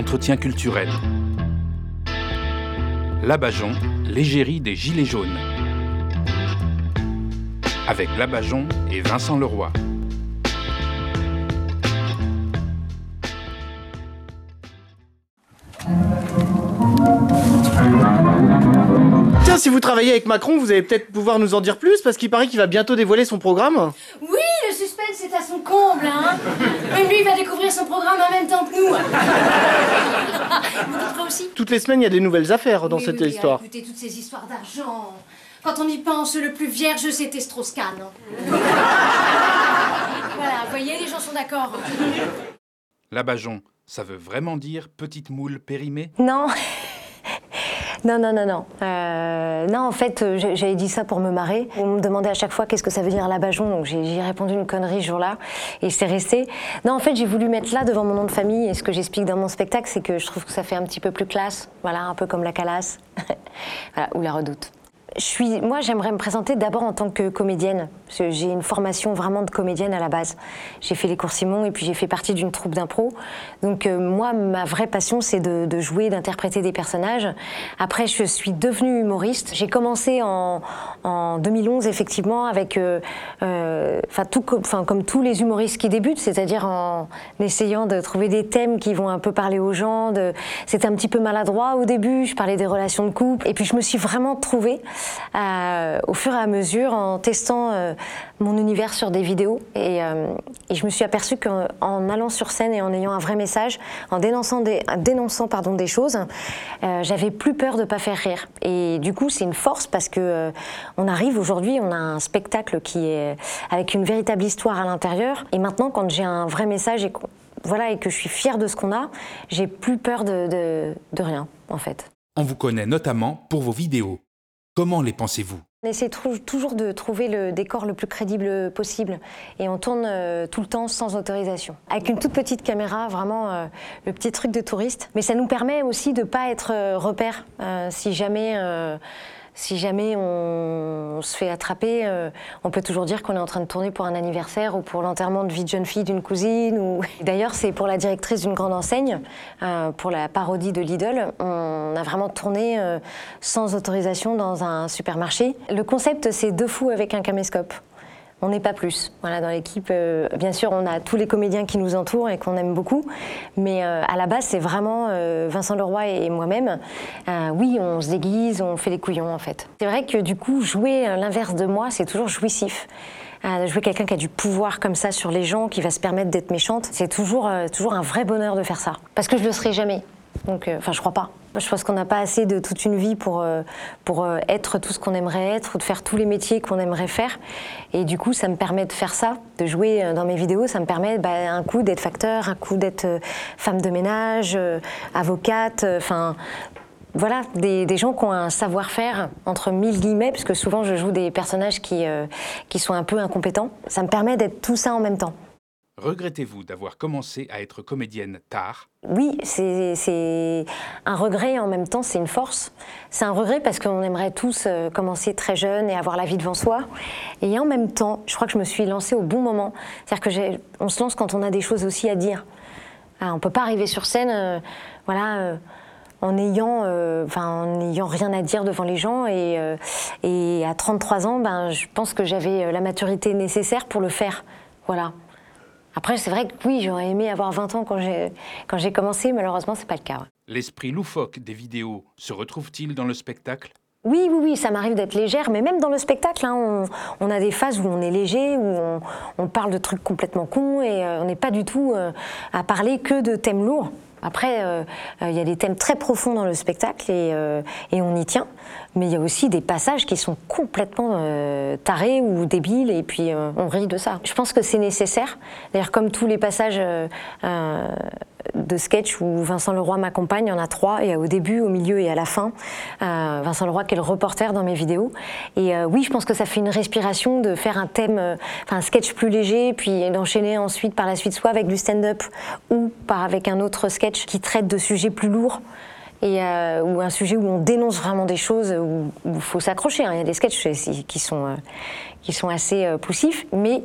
l'entretien culturel. Labajon, l'égérie des Gilets jaunes. Avec Labajon et Vincent Leroy. Tiens, si vous travaillez avec Macron, vous allez peut-être pouvoir nous en dire plus parce qu'il paraît qu'il va bientôt dévoiler son programme. Oui, le suspense est à son comble, hein Même lui, il va découvrir son programme en même temps que nous. Vous aussi Toutes les semaines, il y a des nouvelles affaires dans Oui, cette oui, oui, histoire. Écoutez, toutes ces histoires d'argent. Quand on y pense, le plus vierge, c'était Strauss-Kahn. hein. voilà, vous voyez, les gens sont d'accord. Labajon, ça veut vraiment dire petite moule périmée? Non. Non, non, non, non. Euh, non, en fait, euh, j'avais dit ça pour me marrer. On me demandait à chaque fois qu'est-ce que ça veut dire Labajon, donc j'ai répondu une connerie ce jour-là, et c'est resté. Non, en fait, j'ai voulu mettre là devant mon nom de famille, et ce que j'explique dans mon spectacle, c'est que je trouve que ça fait un petit peu plus classe, voilà, un peu comme la calasse, voilà, ou la redoute. Moi, j'aimerais me présenter d'abord en tant que comédienne. J'ai une formation vraiment de comédienne à la base. J'ai fait les cours Simon et puis j'ai fait partie d'une troupe d'impro. Donc euh, moi, ma vraie passion, c'est de, jouer, d'interpréter des personnages. Après, je suis devenue humoriste. J'ai commencé en, en 2011, effectivement, avec, euh, euh, enfin, comme tous les humoristes qui débutent, c'est-à-dire en essayant de trouver des thèmes qui vont un peu parler aux gens. C'était un petit peu maladroit au début. Je parlais des relations de couple. Et puis je me suis vraiment trouvée euh, au fur et à mesure en testant euh, mon univers sur des vidéos. Et, euh, je me suis aperçue qu'en en allant sur scène et en ayant un vrai message, en dénonçant des, dénonçant, pardon, des choses, j'avais plus peur de pas faire rire. Et du coup, c'est une force parce que on arrive aujourd'hui, on a un spectacle qui est avec une véritable histoire à l'intérieur. Et maintenant, quand j'ai un vrai message et, voilà, et que je suis fière de ce qu'on a, j'ai plus peur de, de rien, en fait. On vous connaît notamment pour vos vidéos. Comment les pensez-vous? On essaie toujours de trouver le décor le plus crédible possible et on tourne euh, tout le temps sans autorisation. Avec une toute petite caméra, vraiment euh, le petit truc de touriste. Mais ça nous permet aussi de ne pas être euh, repère si jamais. Si jamais on, on se fait attraper, euh, on peut toujours dire qu'on est en train de tourner pour un anniversaire ou pour l'enterrement de vie de jeune fille d'une cousine. Ou... D'ailleurs, c'est pour la directrice d'une grande enseigne, euh, pour la parodie de Lidl. On a vraiment tourné euh, sans autorisation dans un supermarché. Le concept, c'est deux fous avec un caméscope. On n'est pas plus. Voilà, dans l'équipe, euh, bien sûr, on a tous les comédiens qui nous entourent et qu'on aime beaucoup. Mais euh, à la base, c'est vraiment euh, Vincent Leroy et moi-même. Oui, on se déguise, on fait les couillons, en fait. C'est vrai que du coup, jouer l'inverse de moi, c'est toujours jouissif. Jouer quelqu'un qui a du pouvoir comme ça sur les gens, qui va se permettre d'être méchante, c'est toujours, toujours un vrai bonheur de faire ça. Parce que je le serai jamais. Donc, enfin, je crois pas. Je pense qu'on n'a pas assez de toute une vie pour, euh, pour euh, être tout ce qu'on aimerait être ou de faire tous les métiers qu'on aimerait faire. Et du coup, ça me permet de faire ça, de jouer euh, dans mes vidéos. Ça me permet bah, un coup d'être facteur, un coup d'être femme de ménage, avocate, enfin. voilà, des, gens qui ont un savoir-faire, entre mille guillemets, puisque souvent je joue des personnages qui, qui sont un peu incompétents. Ça me permet d'être tout ça en même temps. Regrettez-vous d'avoir commencé à être comédienne tard? Oui, c'est un regret et en même temps c'est une force. C'est un regret parce qu'on aimerait tous euh, commencer très jeune et avoir la vie devant soi. Et en même temps, je crois que je me suis lancée au bon moment. C'est-à-dire que j'ai- on se lance quand on a des choses aussi à dire. Ah, on peut pas arriver sur scène, euh, voilà. euh, en ayant, rien à dire devant les gens. Et, à 33 ans, ben, je pense que j'avais la maturité nécessaire pour le faire. Voilà. Après, c'est vrai que oui, j'aurais aimé avoir 20 ans quand j'ai quand j'ai commencé. Malheureusement, c'est pas le cas. L'esprit loufoque des vidéos se retrouve-t-il dans le spectacle? Oui, oui, oui, ça m'arrive d'être légère, mais même dans le spectacle, hein, on, on a des phases où on est léger, où on, on parle de trucs complètement cons et euh, on n'est pas du tout euh, à parler que de thèmes lourds. Après, euh, euh, il y a des thèmes très profonds dans le spectacle et, et on y tient, mais il y a aussi des passages qui sont complètement euh, tarés ou débiles et puis euh, on rit de ça. Je pense que c'est nécessaire. D'ailleurs, comme tous les passages euh, de sketch où Vincent Leroy m'accompagne, il y en a trois, et au début, au milieu et à la fin. Vincent Leroy qui est le reporter dans mes vidéos. Et oui, je pense que ça fait une respiration de faire un thème, enfin un sketch plus léger, puis d'enchaîner ensuite par la suite soit avec du stand-up ou par avec un autre sketch qui traite de sujets plus lourds. Et, euh, ou un sujet où on dénonce vraiment des choses où il faut s'accrocher. hein. Il y a des sketchs qui sont, euh, qui sont assez euh, poussifs, mais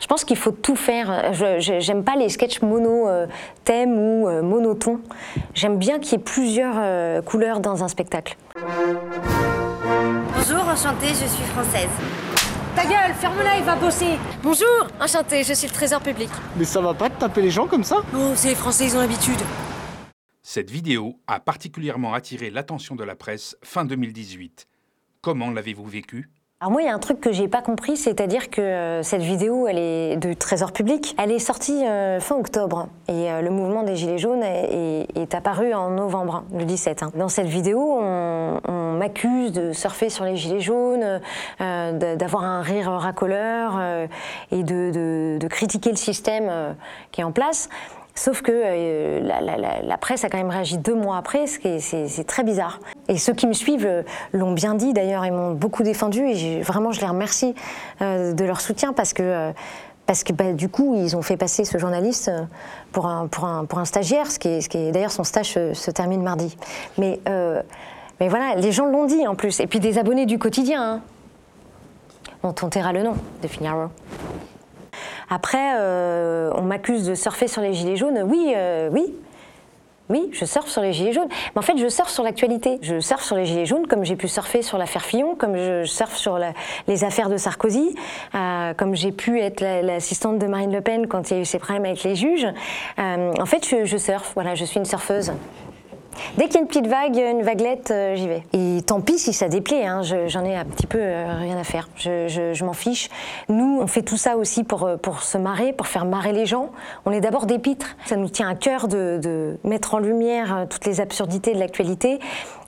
Je pense qu'il faut tout faire. J'aime pas les sketchs mono euh, thème ou euh, monotons. J'aime bien qu'il y ait plusieurs euh, couleurs dans un spectacle. Bonjour, enchantée, je suis française. Ta gueule, ferme-la, il va bosser. Bonjour, enchanté, je suis le trésor public. Mais ça va pas de taper les gens comme ça? Oh, c'est les Français, ils ont l'habitude. Cette vidéo a particulièrement attiré l'attention de la presse fin 2018. Comment l'avez-vous vécu? Alors moi, il y a un truc que j'ai pas compris, c'est-à-dire que euh, cette vidéo, elle est de Trésor Public, elle est sortie euh, fin octobre et euh, le mouvement des Gilets jaunes est, apparu en novembre, le 17. hein. Dans cette vidéo, on, m'accuse de surfer sur les Gilets jaunes, d'avoir un rire racoleur et de, critiquer le système qui est en place. Sauf que euh, la, presse a quand même réagi deux mois après, ce qui est- c'est très bizarre. Et ceux qui me suivent euh, l'ont bien dit d'ailleurs, ils m'ont beaucoup défendu et vraiment je les remercie euh, de leur soutien parce que, parce que bah, du coup ils ont fait passer ce journaliste pour un, stagiaire, ce qui est, d'ailleurs son stage se, termine mardi. Mais, mais voilà, les gens l'ont dit en plus. Et puis des abonnés du quotidien, hein, dont on taira le nom de Figaro. Après, euh, on m'accuse de surfer sur les gilets jaunes. Oui, euh, oui. Oui, je surfe sur les gilets jaunes. Mais en fait, je surfe sur l'actualité. Je surfe sur les gilets jaunes comme j'ai pu surfer sur l'affaire Fillon, comme je surfe sur les affaires de Sarkozy, euh, comme j'ai pu être la- l'assistante de Marine Le Pen quand il y a eu ces problèmes avec les juges. En fait, je surfe. Voilà, je suis une surfeuse. Dès qu'il y a une petite vague, une vaguelette, euh, j'y vais. Et tant pis si ça déplaît, hein, je- j'en ai un petit peu euh, rien à faire. Je, je- je m'en fiche. Nous, on fait tout ça aussi pour, euh, pour se marrer, pour faire marrer les gens. On est d'abord des pitres. Ça nous tient à cœur de, de mettre en lumière toutes les absurdités de l'actualité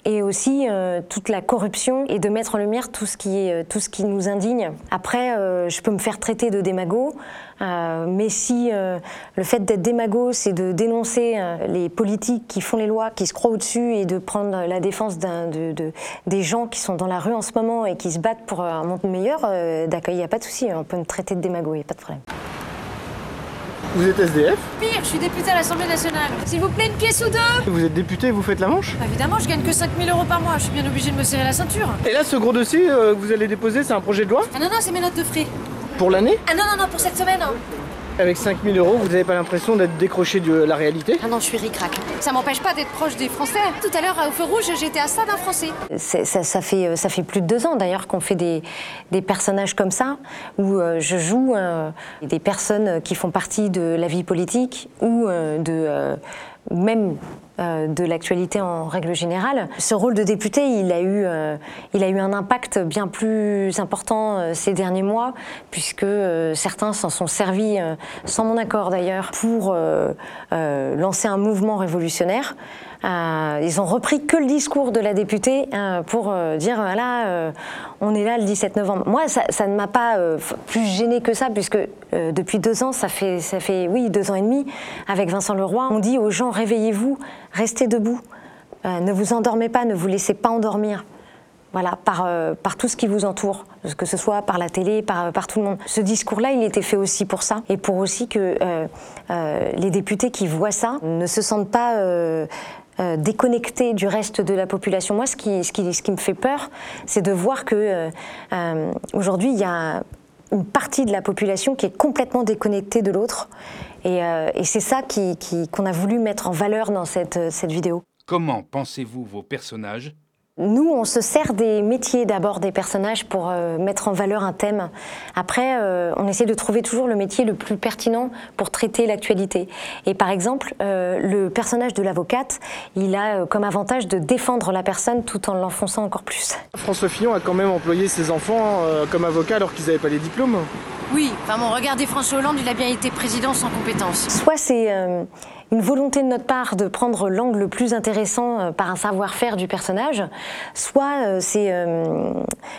et aussi euh, toute la corruption et de mettre en lumière tout ce qui, est, euh, tout ce qui nous indigne. Après, euh, je peux me faire traiter de démago, mais si le fait d'être démago, c'est de dénoncer les politiques qui font les lois, qui se croient au-dessus et de prendre la défense des gens qui sont dans la rue en ce moment et qui se battent pour un monde meilleur, d'accord, il n'y a pas de souci, on peut me traiter de démago, il n'y a pas de problème. Vous êtes SDF Pire, je suis députée à l'Assemblée nationale. S'il vous plaît, une pièce ou deux Vous êtes député et vous faites la manche Bah, Évidemment, je gagne que 5000 euros par mois, je suis bien obligée de me serrer la ceinture. Et là, ce gros dossier euh, que vous allez déposer, c'est un projet de loi Ah non, non, c'est mes notes de frais. pour l'année Ah non, non, non, pour cette semaine. hein. Avec 5000 euros, vous n'avez pas l'impression d'être décroché de la réalité? Ah non, je suis ric-rac. Ça m'empêche pas d'être proche des Français. Tout à l'heure, au feu rouge, j'étais à ça d'un Français. Ça, ça fait, euh, ça fait plus de deux ans d'ailleurs qu'on fait des, des personnages comme ça, où euh, je joue euh, des personnes qui font partie de la vie politique ou euh, de, euh, même euh, de l'actualité en règle générale. Ce rôle de député, il a eu, euh, un impact bien plus important euh, ces derniers mois, puisque certains s'en sont servis, sans mon accord d'ailleurs, pour lancer un mouvement révolutionnaire. Euh, ils ont repris que le discours de la députée euh, pour euh, dire voilà, on est là le 17 novembre. Moi, ça, ne m'a pas plus gêné que ça, puisque depuis deux ans, ça fait, ça fait oui deux ans et demi, avec Vincent Leroy, on dit aux gens réveillez-vous, restez debout, ne vous endormez pas, ne vous laissez pas endormir. Voilà, par, par tout ce qui vous entoure, que ce soit par la télé, par, par tout le monde. Ce discours-là, il était fait aussi pour ça, et pour aussi que les députés qui voient ça ne se sentent pas euh, déconnectés du reste de la population. Moi, ce qui, ce qui, ce qui me fait peur, c'est de voir que euh, euh, aujourd'hui, il y a une partie de la population qui est complètement déconnectée de l'autre, et, euh, c'est ça qui- qui- qu'on a voulu mettre en valeur dans cette, cette vidéo. Comment pensez-vous vos personnages Nous, on se sert des métiers d'abord des personnages pour euh, mettre en valeur un thème. Après, euh, on essaie de trouver toujours le métier le plus pertinent pour traiter l'actualité. Et par exemple, euh, le personnage de l'avocate, il a euh, comme avantage de défendre la personne tout en l'enfonçant encore plus. François Fillon a quand même employé ses enfants euh, comme avocats alors qu'ils n'avaient pas les diplômes. Oui, vraiment, regardez François Hollande, il a bien été président sans compétence. Soit c'est euh, une volonté de notre part de prendre l'angle le plus intéressant euh, par un savoir-faire du personnage, soit euh, c'est euh,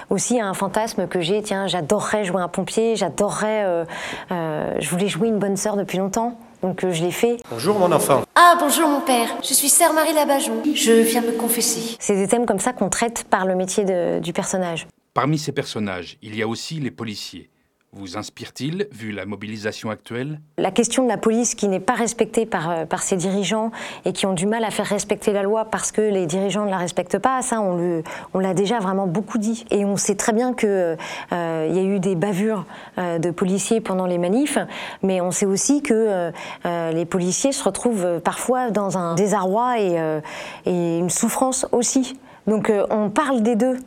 aussi un fantasme que j'ai, tiens, j'adorerais jouer un pompier, j'adorerais, euh, euh, je voulais jouer une bonne sœur depuis longtemps, donc je l'ai fait. Bonjour mon enfant. Ah, bonjour mon père, je suis sœur Marie Labajon. Je viens me confesser. C'est des thèmes comme ça qu'on traite par le métier de- du personnage. Parmi ces personnages, il y a aussi les policiers. Vous inspire-t-il, vu la mobilisation actuelle? La question de la police qui n'est pas respectée par, euh, par ses dirigeants et qui ont du mal à faire respecter la loi parce que les dirigeants ne la respectent pas, ça on, l'a déjà vraiment beaucoup dit. Et on sait très bien qu'il euh, y a eu des bavures euh, de policiers pendant les manifs, mais on sait aussi que les policiers se retrouvent parfois dans un désarroi et, et une souffrance aussi. Donc on parle des deux.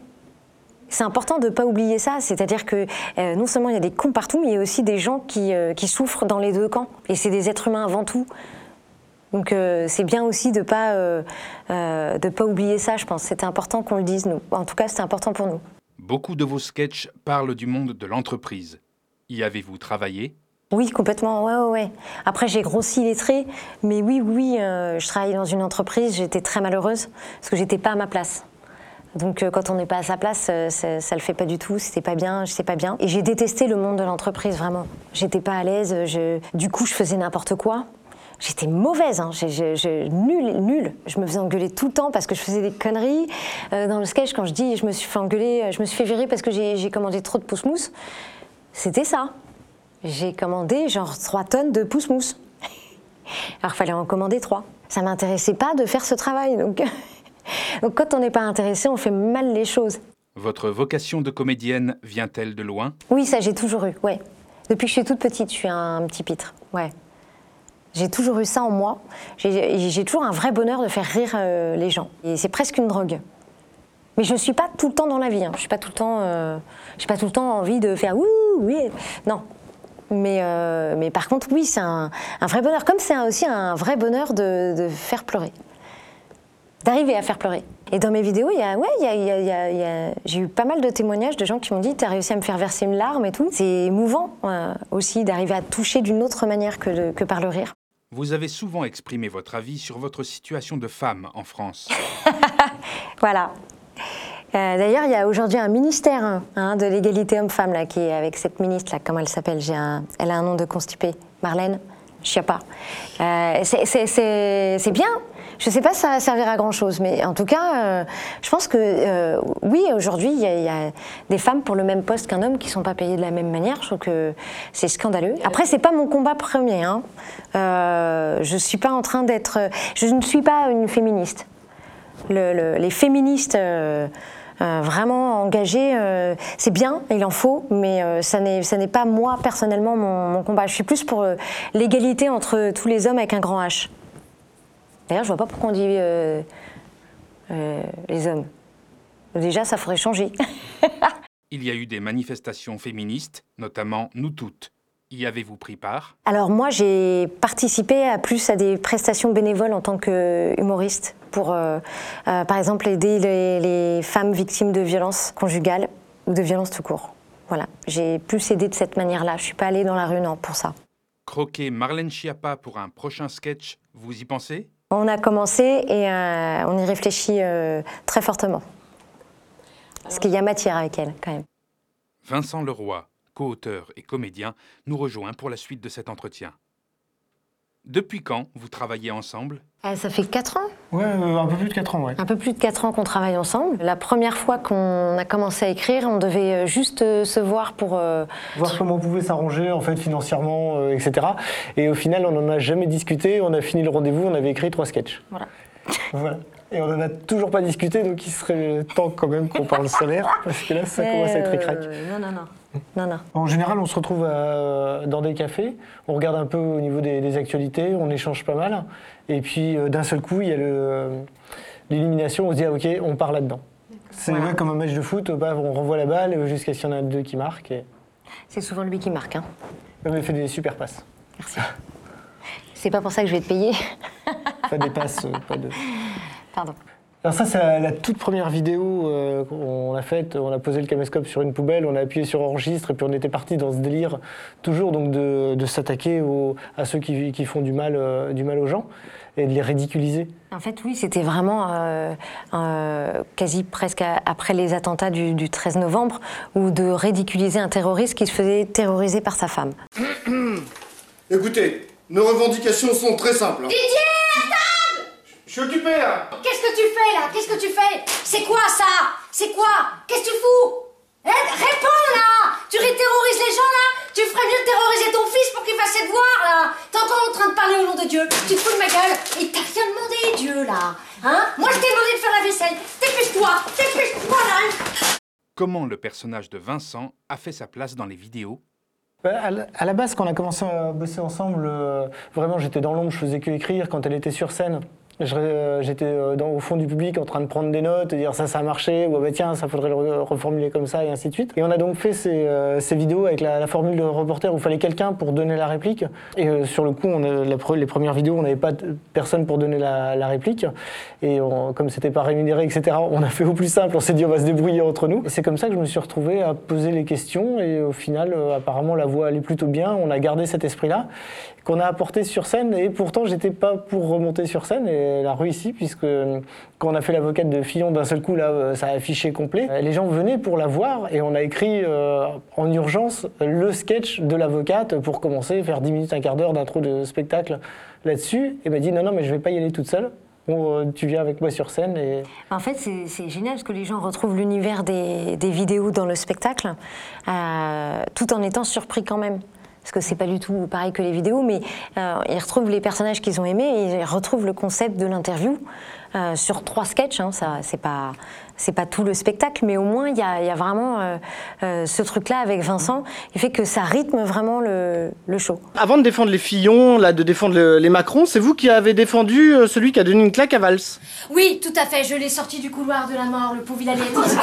C'est important de ne pas oublier ça, c'est-à-dire que euh, non seulement il y a des cons partout, mais il y a aussi des gens qui, euh, qui souffrent dans les deux camps. Et c'est des êtres humains avant tout. Donc euh, c'est bien aussi de ne pas, de pas oublier ça, je pense. C'était important qu'on le dise, nous. En tout cas, c'était important pour nous. Beaucoup de vos sketchs parlent du monde de l'entreprise. Y avez-vous travaillé? Oui, complètement, ouais, ouais, ouais. Après, j'ai grossi les traits, mais oui, oui, je travaillais dans une entreprise, j'étais très malheureuse, parce que j'étais pas à ma place. Donc euh, quand on n'est pas à sa place, euh, ça, ça le fait pas du tout, c'était pas bien, j'étais pas bien. Et j'ai détesté le monde de l'entreprise, vraiment. J'étais pas à l'aise, je... du coup je faisais n'importe quoi. J'étais mauvaise, hein. j'ai- nulle, nulle. Je me faisais engueuler tout le temps parce que je faisais des conneries. Euh, dans le sketch, quand je dis je me suis fait engueuler, je me suis fait virer parce que j'ai, j'ai commandé trop de pousse-mousse, c'était ça. J'ai commandé genre 3 tonnes de pousse-mousse. Alors il fallait en commander 3. Ça m'intéressait pas de faire ce travail, donc... donc quand on n'est pas intéressé, on fait mal les choses. Votre vocation de comédienne vient-elle de loin? Oui, ça j'ai toujours eu, ouais. Depuis que je suis toute petite, je suis un petit pitre, ouais. J'ai toujours eu ça en moi. J'ai toujours un vrai bonheur de faire rire euh, les gens. Et c'est presque une drogue. Mais je ne suis pas tout le temps dans la vie. Hein. Je suis pas tout le temps. euh, j'ai pas tout le temps envie de faire ouh oui. Non. Mais, euh, mais par contre, oui, c'est un, un vrai bonheur. Comme c'est aussi un vrai bonheur de, de faire pleurer. D'arriver à faire pleurer. Et dans mes vidéos, il y a, ouais, il y a- il y a- il y a- il y a- j'ai eu pas mal de témoignages de gens qui m'ont dit T'as réussi à me faire verser une larme et tout. C'est émouvant euh, aussi d'arriver à toucher d'une autre manière que, de- que par le rire. Vous avez souvent exprimé votre avis sur votre situation de femme en France. Voilà. Euh, D'ailleurs, il y a aujourd'hui un ministère hein, hein, de l'égalité homme-femme là, qui est avec cette ministre là, comment elle s'appelle? J'ai un- Elle a un nom de constipée, Marlène? Schiappa. Euh, c'est- bien. Je ne sais pas si ça va servir à grand chose, mais en tout cas, euh, je pense que euh, oui, aujourd'hui, il y, a- des femmes pour le même poste qu'un homme qui ne sont pas payées de la même manière. Je trouve que c'est scandaleux. Après, c'est pas mon combat premier. Hein. Euh, je suis pas en train d'être. Je ne suis pas une féministe le- le- les féministes vraiment engagées, euh, c'est bien, il en faut, mais euh, ça n'est pas moi personnellement mon, combat. Je suis plus pour euh, l'égalité entre tous les hommes avec un grand H. D'ailleurs, je vois pas pourquoi on dit euh, euh, les hommes. Déjà, ça faudrait changer. Il y a eu des manifestations féministes, notamment Nous Toutes. Y avez-vous pris part? Alors moi, j'ai participé à plus à des prestations bénévoles en tant que humoriste pour, euh, euh, par exemple, aider les, les femmes victimes de violences conjugales ou de violences tout court. Voilà, j'ai plus aidé de cette manière-là. Je suis pas allée dans la rue, non, pour ça. Croquer Marlène Schiappa pour un prochain sketch, vous y pensez? On a commencé et euh, on y réfléchit euh, très fortement. Parce qu'il y a matière avec elle, quand même. Vincent Leroy, co-auteur et comédien, nous rejoint pour la suite de cet entretien. Depuis quand vous travaillez ensemble? Euh, ça fait 4 ans Ouais, euh, un peu plus de 4 ans, ouais. Un peu plus de 4 ans qu'on travaille ensemble. La première fois qu'on a commencé à écrire, on devait euh, juste euh, se voir pour... euh, Voir comment on pouvait s'arranger, en fait, financièrement, euh, etc. Et au final, on n'en a jamais discuté. On a fini le rendez-vous, on avait écrit trois sketchs. Voilà. Voilà. Et on n'en a toujours pas discuté, donc il serait temps quand même qu'on parle salaire, parce que là, ça commence à être euh, écrac. Non, non, non. Non, non. En général, on se retrouve à- dans des cafés, on regarde un peu au niveau des, des actualités, on échange pas mal, et puis euh, d'un seul coup, il y a euh, l'élimination, on se dit, ah, ok, on part là-dedans. C'est Voilà. comme un match de foot, bah, on renvoie la balle jusqu'à ce qu'il y en a deux qui marquent. Et... C'est souvent lui qui marque. Hein. On a fait des super passes. Merci. C'est pas pour ça que je vais te payer. Pas des passes, euh, pas de... Pardon. Alors ça, c'est la, la toute première vidéo euh, qu'on a faite. On a posé le caméscope sur une poubelle, on a appuyé sur enregistre, et puis on était parti dans ce délire, toujours donc de, de s'attaquer à ceux qui, qui font du mal, euh, du mal aux gens et de les ridiculiser. En fait, oui, c'était vraiment euh, euh, quasi presque à- après les attentats du, du 13 novembre, ou de ridiculiser un terroriste qui se faisait terroriser par sa femme. Écoutez, nos revendications sont très simples. hein. Didier Je suis occupé là Qu'est-ce que tu fais là? Qu'est-ce que tu fais? C'est quoi ça? C'est quoi? Qu'est-ce que tu fous? Eh, réponds là! Tu terrorises les gens là? Tu ferais mieux de terroriser ton fils pour qu'il fasse ses devoirs là! T'es encore en train de parler au nom de Dieu. Tu te fous de ma gueule Il t'a rien demandé Dieu là! Hein? Moi je t'ai demandé de faire la vaisselle. Dépêche-toi! Dépêche-toi là Comment le personnage de Vincent a fait sa place dans les vidéos? Bah, à la- base, quand on a commencé à bosser ensemble, euh, vraiment j'étais dans l'ombre, je faisais que écrire. Quand elle était sur scène, j'étais euh, au fond du public en train de prendre des notes et dire ça, ça a marché, ou ah bah tiens, ça faudrait le re- reformuler comme ça, et ainsi de suite. Et on a donc fait ces, euh, vidéos avec la, formule de reporter où il fallait quelqu'un pour donner la réplique. Et euh, sur le coup, les premières vidéos, on n'avait pas personne pour donner la, réplique. Et on- comme c'était pas rémunéré, etc., on a fait au plus simple, on s'est dit on va se débrouiller entre nous. C'est comme ça que je me suis retrouvé à poser les questions et au final, euh, apparemment, la voix allait plutôt bien. On a gardé cet esprit-là qu'on a apporté sur scène et pourtant, j'étais pas pour remonter sur scène elle a réussi puisque euh, quand on a fait l'avocate de Fillon, d'un seul coup, là, euh, ça a affiché complet. Euh, Les gens venaient pour la voir et on a écrit en urgence le sketch de l'avocate pour commencer, faire 10 minutes, un quart d'heure d'intro de spectacle là-dessus. Et m'a dit non, non, mais je vais pas y aller toute seule. Tu viens avec moi sur scène et En fait, c'est génial parce que les gens retrouvent l'univers des, vidéos dans le spectacle, tout en étant surpris quand même. Parce que c'est pas du tout pareil que les vidéos, mais euh, ils retrouvent les personnages qu'ils ont aimés et ils retrouvent le concept de l'interview euh, sur trois sketchs. Hein, ça, c'est pas, c'est pas tout le spectacle, mais au moins il y a, il y a vraiment euh, euh, ce truc-là avec Vincent. Il fait que ça rythme vraiment le, le show. Avant de défendre les Fillon, là, de défendre le- les Macron, c'est vous qui avez défendu celui qui a donné une claque à Valls. Oui, tout à fait, je l'ai sorti du couloir de la mort, le pauvre il allait être.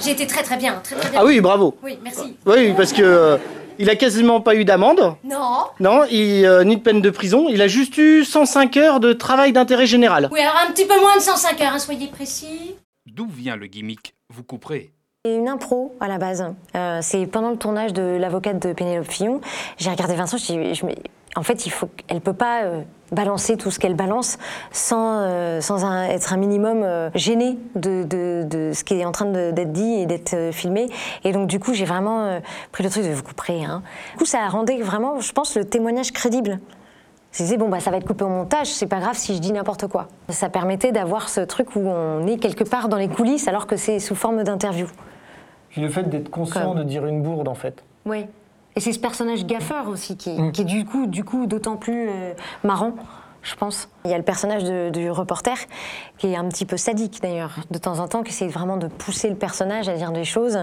J'ai été très très bien, très très bien. Ah oui, bravo. Oui, merci. Oui, parce que euh, il a quasiment pas eu d'amende. Non Non, il, euh, ni de peine de prison. Il a juste eu 105 heures de travail d'intérêt général. Oui, alors un petit peu moins de 105 heures, hein, soyez précis. D'où vient le gimmick Vous couperez. C'est une impro à la base. Euh, c'est pendant le tournage de l'avocate de Pénélope Fillon. J'ai regardé Vincent, je, dis- je me- en fait, il faut, elle peut pas euh, balancer tout ce qu'elle balance sans, euh, sans un- être un minimum euh, gêné de, de- de ce qui est en train d'être dit et d'être euh, filmé. Et donc, du coup, j'ai vraiment euh, pris le truc de vous couper. Hein. Du coup, ça rendait vraiment, je pense, le témoignage crédible. Je disais, bon, bah, ça va être coupé au montage, c'est pas grave si je dis n'importe quoi. Ça permettait d'avoir ce truc où on est quelque part dans les coulisses alors que c'est sous forme d'interview. Puis le fait d'être conscient Comme. de dire une bourde en fait. Oui. Et c'est ce personnage gaffeur aussi qui, qui est du coup, du coup d'autant plus euh, marrant, je pense. Il y a le personnage de- du reporter qui est un petit peu sadique d'ailleurs, de temps en temps, qui essaie vraiment de pousser le personnage à dire des choses,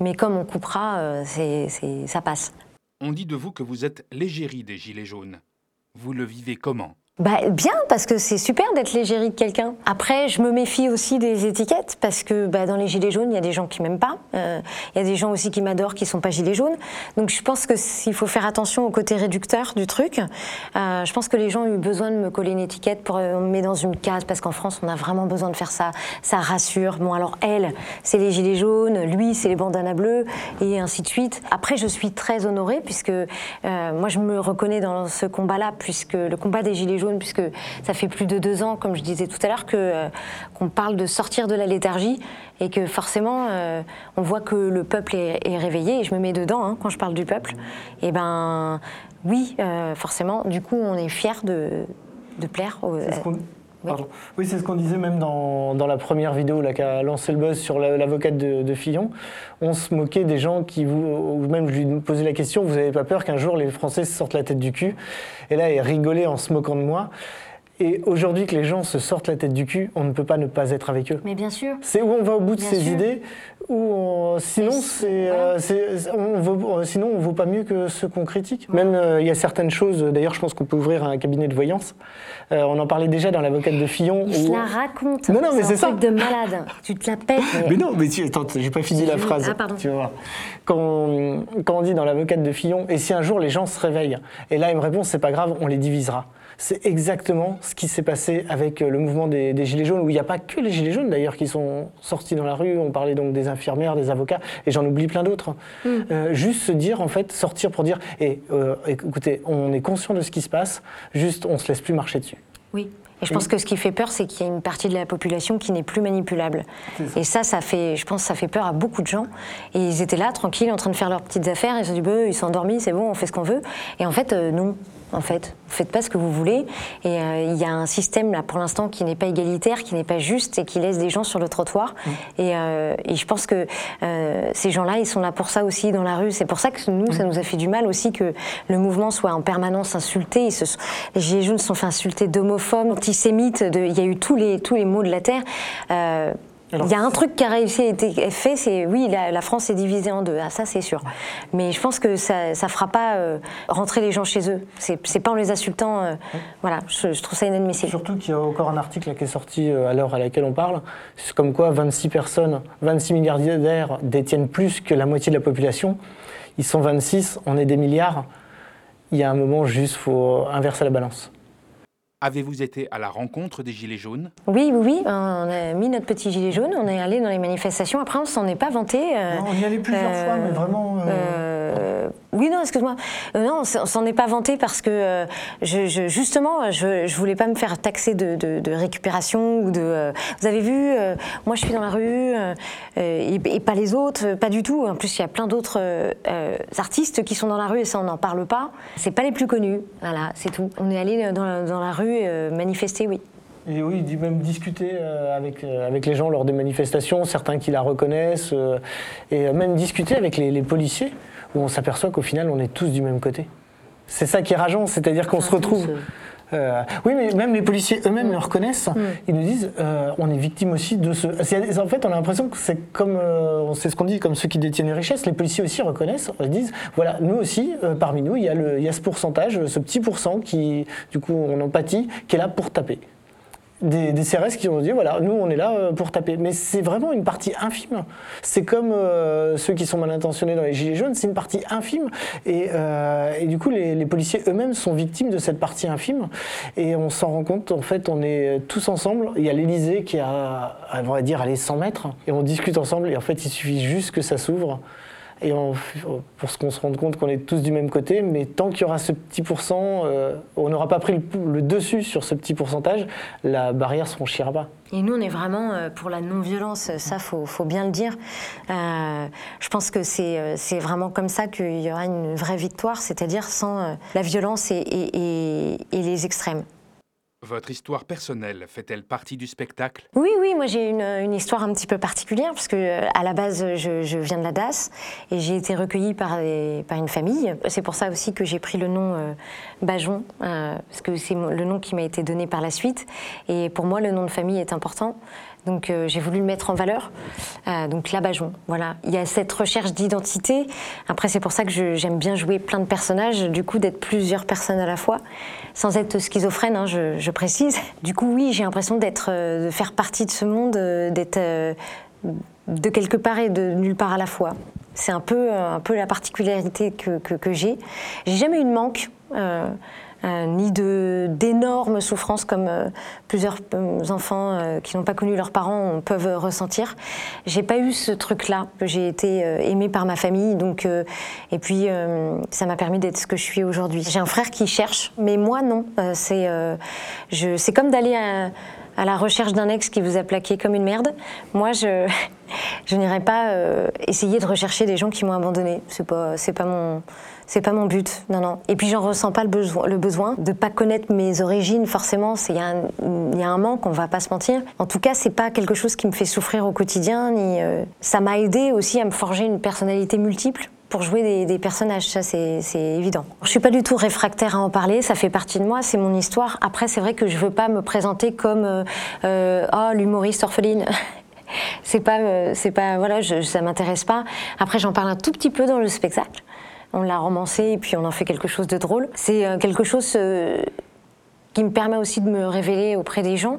mais comme on coupera, euh, c'est, c'est- ça passe. On dit de vous que vous êtes l'égérie des Gilets jaunes. Vous le vivez comment? Bah, bien, parce que c'est super d'être l'égérie de quelqu'un. Après, je me méfie aussi des étiquettes, parce que bah, dans les gilets jaunes, il y a des gens qui m'aiment pas. Euh, Il y a des gens aussi qui m'adorent, qui sont pas gilets jaunes. Donc je pense que s'il faut faire attention au côté réducteur du truc. Euh, je pense que les gens ont eu besoin de me coller une étiquette pour euh, me met dans une case, parce qu'en France, on a vraiment besoin de faire ça. Ça rassure. Bon, alors elle, c'est les gilets jaunes, lui, c'est les bandanas bleus, et ainsi de suite. Après, je suis très honorée, puisque moi, je me reconnais dans ce combat-là, puisque le combat des gilets jaunes, puisque ça fait plus de deux ans, comme je disais tout à l'heure, euh, qu'on parle de sortir de la léthargie et que forcément, euh, on voit que le peuple est, est réveillé. Et je me mets dedans hein, quand je parle du peuple. Et ben, oui, euh, forcément. Du coup, on est fier de, de plaire. Aux, Oui, c'est ce qu'on disait même dans, dans la première vidéo qui a lancé le buzz sur la- l'avocate de, de Fillon. On se moquait des gens qui vous, ou même je lui posais la question, vous n'avez pas peur qu'un jour les Français se sortent la tête du cul? Et là, elle rigolait en se moquant de moi. Et aujourd'hui que les gens se sortent la tête du cul, on ne peut pas ne pas être avec eux. Mais bien sûr. C'est où on va au bout de Bien ses sûr. idées, ou on- sinon c'est, euh, c'est- on vaut, euh, sinon on vaut pas mieux que ceux qu'on critique. Même euh, il y a certaines choses. D'ailleurs, je pense qu'on peut ouvrir un cabinet de voyance. Euh, on en parlait déjà dans l'avocate de Fillon. Il se où- la raconte. Non, non, mais c'est un ça. truc de malade. Tu te la pètes. mais- Mais non, mais tu, attends, j'ai pas fini la phrase. ah, pardon. Tu voir. Quand on, quand on dit dans l'avocate de Fillon, et si un jour les gens se réveillent, et là il me répond, c'est pas grave, on les divisera. C'est exactement ce qui s'est passé avec euh, le mouvement des, des Gilets jaunes, où il n'y a pas que les Gilets jaunes d'ailleurs qui sont sortis dans la rue. On parlait donc des infirmières, des avocats, et j'en oublie plein d'autres. Mm. Euh, juste se dire, en fait, sortir pour dire, et euh, écoutez, on est conscient de ce qui se passe, juste on se laisse plus marcher dessus. Oui. Et je pense que ce qui fait peur, c'est qu'il y a une partie de la population qui n'est plus manipulable. Et ça, ça fait, je pense, que ça fait peur à beaucoup de gens. Et ils étaient là, tranquilles, en train de faire leurs petites affaires. Ils se sont dit, bah, ils sont endormis, c'est bon, on fait ce qu'on veut. Et en fait, euh, non. En fait. Vous faites pas ce que vous voulez. Et euh, il y a un système là pour l'instant qui n'est pas égalitaire, qui n'est pas juste et qui laisse des gens sur le trottoir. Et, euh, et je pense que euh, ces gens-là, ils sont là pour ça aussi dans la rue. C'est pour ça que nous, ça nous a fait du mal aussi que le mouvement soit en permanence insulté. Ils se sont- les Gilets jaunes se sont fait insulter d'homophobes, antisémites. de- Il y a eu tous les, tous les maux de la terre. Alors, il y a un truc qui a réussi à être fait, c'est oui, la, la France est divisée en deux, ah, ça c'est sûr. Mais je pense que ça ne fera pas euh, rentrer les gens chez eux. C'est pas en les insultant. euh, Voilà, je, je trouve ça inadmissible. Surtout qu'il y a encore un article là qui est sorti euh, à l'heure à laquelle on parle, c'est comme quoi 26 personnes, 26 milliardaires détiennent plus que la moitié de la population. Ils sont 26, on est des milliards. Il y a un moment juste, faut inverser la balance. Avez-vous été à la rencontre des Gilets jaunes? Oui, oui, oui. On a mis notre petit gilet jaune, on est allé dans les manifestations. Après, on s'en est pas vanté. euh, Non, on y allait plusieurs euh, fois, mais vraiment. euh, Euh, oui, non, excuse-moi. Euh, non, on s'en est pas vanté parce que euh, je, je- justement, je, je voulais pas me faire taxer de, de- de récupération ou de. euh, vous avez vu, euh, moi je suis dans la rue et, et pas les autres, pas du tout. En plus, il y a plein d'autres artistes qui sont dans la rue et ça on n'en parle pas. C'est pas les plus connus. Voilà, c'est tout. On est allé dans la rue euh, manifester, oui. Et oui, dit même discuter euh, avec, euh, avec les gens lors des manifestations, certains qui la reconnaissent, et même discuter avec les, les policiers, où on s'aperçoit qu'au final, on est tous du même côté. C'est ça qui est rageant, c'est-à-dire qu'on se retrouve. Euh, oui, mais même les policiers eux-mêmes le reconnaissent. Ils nous disent, euh, on est victime aussi de ce. En fait, on a l'impression que c'est comme, euh, c'est ce qu'on dit, comme ceux qui détiennent les richesses. Les policiers aussi reconnaissent. Ils disent, voilà, nous aussi, euh, parmi nous, il y, a le, il y a ce pourcentage, ce petit pourcent qui, du coup, on en pâtit, qui est là pour taper des, des CRS qui ont dit voilà, nous on est là euh, pour taper. Mais c'est vraiment une partie infime. C'est comme euh, ceux qui sont mal intentionnés dans les Gilets jaunes, c'est une partie infime. Et, euh, et du coup, les, les policiers eux-mêmes sont victimes de cette partie infime. Et on s'en rend compte, en fait, on est tous ensemble. Il y a l'Elysée qui a, on va dire, allez, 100 mètres. Et on discute ensemble. Et en fait, il suffit juste que ça s'ouvre. Et on- pour ce qu'on se rende compte qu'on est tous du même côté, mais tant qu'il y aura ce petit pourcent, euh, on n'aura pas pris le, dessus sur ce petit pourcentage, la barrière se franchira pas. Et nous, on est vraiment euh, pour la non-violence, ça, faut, faut bien le dire. Euh, je pense que c'est euh, vraiment comme ça qu'il y aura une vraie victoire, c'est-à-dire sans euh, la violence et les extrêmes. Votre histoire personnelle fait-elle partie du spectacle? Oui, oui, moi j'ai une, histoire un petit peu particulière, parce que euh, à la base, je, viens de la DAS et j'ai été recueillie par, par une famille. C'est pour ça aussi que j'ai pris le nom euh, Bajon, euh, parce que c'est le nom qui m'a été donné par la suite. Et pour moi, le nom de famille est important. Donc euh, j'ai voulu le mettre en valeur. Euh, donc la Bajon, voilà. Il y a cette recherche d'identité. Après, c'est pour ça que j'aime bien jouer plein de personnages, du coup d'être plusieurs personnes à la fois, sans être schizophrène, hein, je, précise. Du coup, oui, j'ai l'impression d'être, euh, de faire partie de ce monde, euh, d'être de quelque part et de nulle part à la fois. C'est un peu, un peu la particularité que, que j'ai. J'ai jamais eu de manque. Euh, ni de d'énormes souffrances comme euh, plusieurs euh, enfants qui n'ont pas connu leurs parents peuvent ressentir. J'ai pas eu ce truc-là. J'ai été aimée par ma famille, donc et puis ça m'a permis d'être ce que je suis aujourd'hui. J'ai un frère qui cherche, mais moi non. C'est c'est comme d'aller à la recherche d'un ex qui vous a plaqué comme une merde. Moi, je, je n'irai pas essayer de rechercher des gens qui m'ont abandonné. C'est pas, c'est pas mon, c'est pas mon but. Non, non. Et puis, j'en ressens pas le besoin, le besoin de pas connaître mes origines. Forcément, il y, a un- manque. On va pas se mentir. En tout cas, c'est pas quelque chose qui me fait souffrir au quotidien. Ni, euh, ça m'a aidé aussi à me forger une personnalité multiple pour jouer des, personnages, ça c'est évident. Je suis pas du tout réfractaire à en parler, ça fait partie de moi, c'est mon histoire. Après, c'est vrai que je veux pas me présenter comme euh, euh, oh l'humoriste orpheline. c'est pas, pas, voilà, ça m'intéresse pas. Après, j'en parle un tout petit peu dans le spectacle. On l'a romancé et puis on en fait quelque chose de drôle. C'est euh, quelque chose euh, qui me permet aussi de me révéler auprès des gens.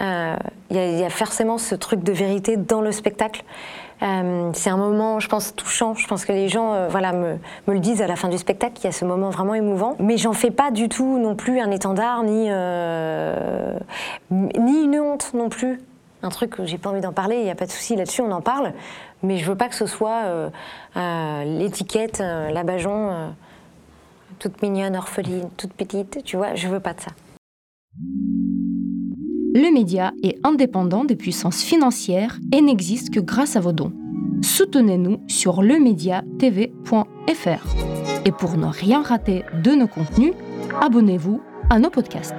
Euh, Il y, a- il forcément ce truc de vérité dans le spectacle. C'est un moment, je pense, touchant. Je pense que les gens voilà, me, me le disent à la fin du spectacle, qu'il y a ce moment vraiment émouvant. Mais j'en fais pas du tout non plus un étendard, ni, ni une honte non plus. Un truc que j'ai pas envie d'en parler, il n'y a pas de souci là-dessus, on en parle. Mais je veux pas que ce soit euh, euh, l'étiquette, euh, la Bajon, euh, toute mignonne, orpheline, toute petite, tu vois, je veux pas de ça. Le média est indépendant des puissances financières et n'existe que grâce à vos dons. Soutenez-nous sur lemediatv.fr. Et pour ne rien rater de nos contenus, abonnez-vous à nos podcasts.